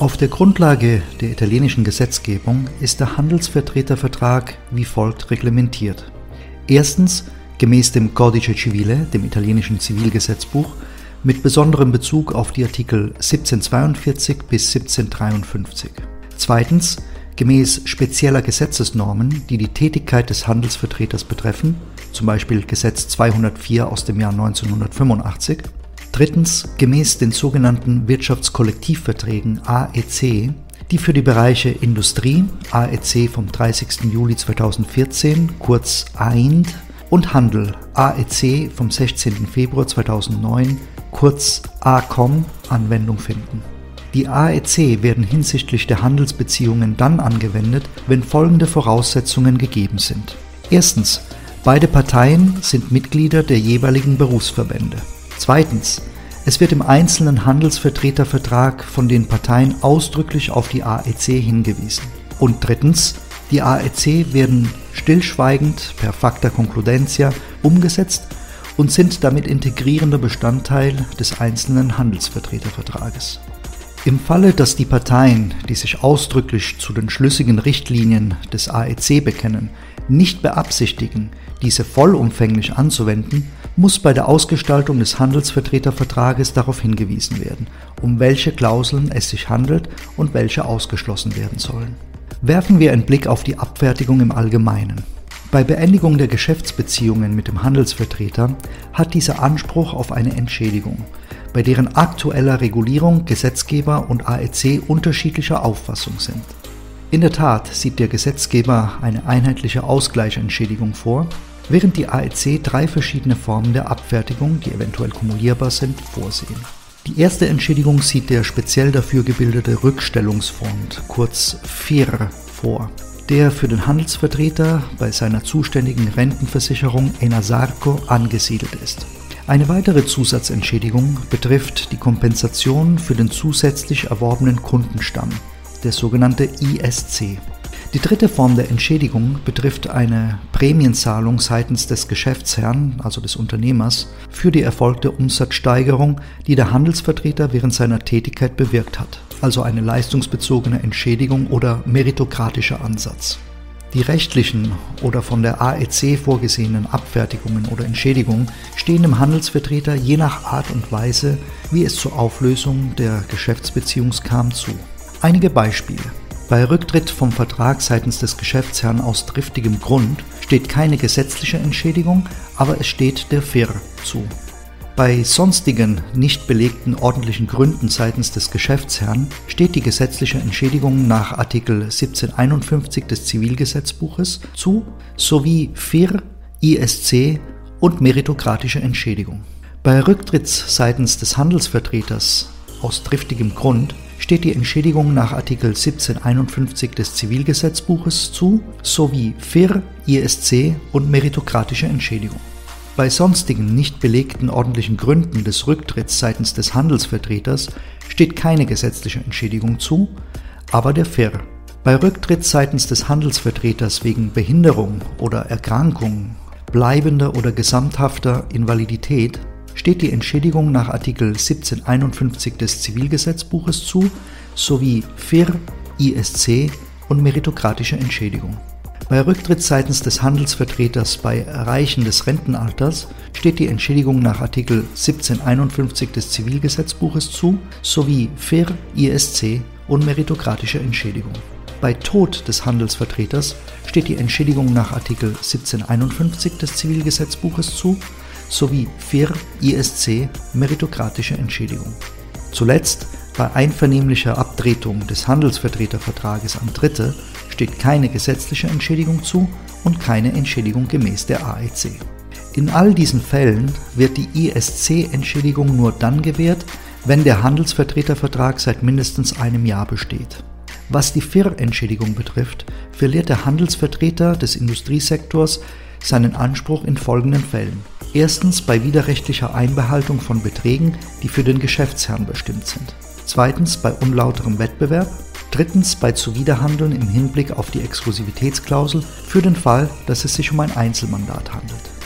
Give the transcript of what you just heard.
Auf der Grundlage der italienischen Gesetzgebung ist der Handelsvertretervertrag wie folgt reglementiert. Erstens gemäß dem Codice Civile, dem italienischen Zivilgesetzbuch, mit besonderem Bezug auf die Artikel 1742 bis 1753. Zweitens gemäß spezieller Gesetzesnormen, die die Tätigkeit des Handelsvertreters betreffen, zum Beispiel Gesetz 204 aus dem Jahr 1985. Drittens gemäß den sogenannten Wirtschaftskollektivverträgen AEC, die für die Bereiche Industrie, AEC vom 30. Juli 2014, kurz AIND, und Handel, AEC vom 16. Februar 2009, kurz ACOM, Anwendung finden. Die AEC werden hinsichtlich der Handelsbeziehungen dann angewendet, wenn folgende Voraussetzungen gegeben sind. Erstens, beide Parteien sind Mitglieder der jeweiligen Berufsverbände. Zweitens, es wird im einzelnen Handelsvertretervertrag von den Parteien ausdrücklich auf die AEC hingewiesen. Und drittens, die AEC werden stillschweigend per facta concludentia umgesetzt und sind damit integrierender Bestandteil des einzelnen Handelsvertretervertrages. Im Falle, dass die Parteien, die sich ausdrücklich zu den schlüssigen Richtlinien des AEC bekennen, nicht beabsichtigen, diese vollumfänglich anzuwenden, muss bei der Ausgestaltung des Handelsvertretervertrages darauf hingewiesen werden, um welche Klauseln es sich handelt und welche ausgeschlossen werden sollen. Werfen wir einen Blick auf die Abfertigung im Allgemeinen. Bei Beendigung der Geschäftsbeziehungen mit dem Handelsvertreter hat dieser Anspruch auf eine Entschädigung bei deren aktueller Regulierung Gesetzgeber und AEC unterschiedlicher Auffassung sind. In der Tat sieht der Gesetzgeber eine einheitliche Ausgleichsentschädigung vor, während die AEC drei verschiedene Formen der Abfertigung, die eventuell kumulierbar sind, vorsehen. Die erste Entschädigung sieht der speziell dafür gebildete Rückstellungsfonds, kurz FIR, vor, der für den Handelsvertreter bei seiner zuständigen Rentenversicherung Enasarco angesiedelt ist. Eine weitere Zusatzentschädigung betrifft die Kompensation für den zusätzlich erworbenen Kundenstamm, der sogenannte ISC. Die dritte Form der Entschädigung betrifft eine Prämienzahlung seitens des Geschäftsherrn, also des Unternehmers, für die erfolgte Umsatzsteigerung, die der Handelsvertreter während seiner Tätigkeit bewirkt hat, also eine leistungsbezogene Entschädigung oder meritokratischer Ansatz. Die rechtlichen oder von der AEC vorgesehenen Abfertigungen oder Entschädigungen stehen dem Handelsvertreter je nach Art und Weise, wie es zur Auflösung der Geschäftsbeziehung kam, zu. Einige Beispiele. Bei Rücktritt vom Vertrag seitens des Geschäftsherrn aus triftigem Grund steht keine gesetzliche Entschädigung, aber es steht der FIR zu. Bei sonstigen nicht belegten ordentlichen Gründen seitens des Geschäftsherrn steht die gesetzliche Entschädigung nach Artikel 1751 des Zivilgesetzbuches zu sowie FIR, ISC und meritokratische Entschädigung. Bei Rücktritts seitens des Handelsvertreters aus triftigem Grund steht die Entschädigung nach Artikel 1751 des Zivilgesetzbuches zu sowie FIR, ISC und meritokratische Entschädigung. Bei sonstigen nicht belegten ordentlichen Gründen des Rücktritts seitens des Handelsvertreters steht keine gesetzliche Entschädigung zu, aber der FIR. Bei Rücktritt seitens des Handelsvertreters wegen Behinderung oder Erkrankung, bleibender oder gesamthafter Invalidität steht die Entschädigung nach Artikel 1751 des Zivilgesetzbuches zu, sowie FIR, ISC und meritokratische Entschädigung. Bei Rücktritt seitens des Handelsvertreters bei Erreichen des Rentenalters steht die Entschädigung nach Artikel 1751 des Zivilgesetzbuches zu, sowie FIR, ISC und meritokratische Entschädigung. Bei Tod des Handelsvertreters steht die Entschädigung nach Artikel 1751 des Zivilgesetzbuches zu, sowie FIR, ISC, meritokratische Entschädigung. Zuletzt bei einvernehmlicher Abtretung des Handelsvertretervertrages an Dritte steht keine gesetzliche Entschädigung zu und keine Entschädigung gemäß der AEC. In all diesen Fällen wird die ISC-Entschädigung nur dann gewährt, wenn der Handelsvertretervertrag seit mindestens einem Jahr besteht. Was die FIR-Entschädigung betrifft, verliert der Handelsvertreter des Industriesektors seinen Anspruch in folgenden Fällen. Erstens bei widerrechtlicher Einbehaltung von Beträgen, die für den Geschäftsherrn bestimmt sind. Zweitens bei unlauterem Wettbewerb. Drittens bei Zuwiderhandeln im Hinblick auf die Exklusivitätsklausel für den Fall, dass es sich um ein Einzelmandat handelt.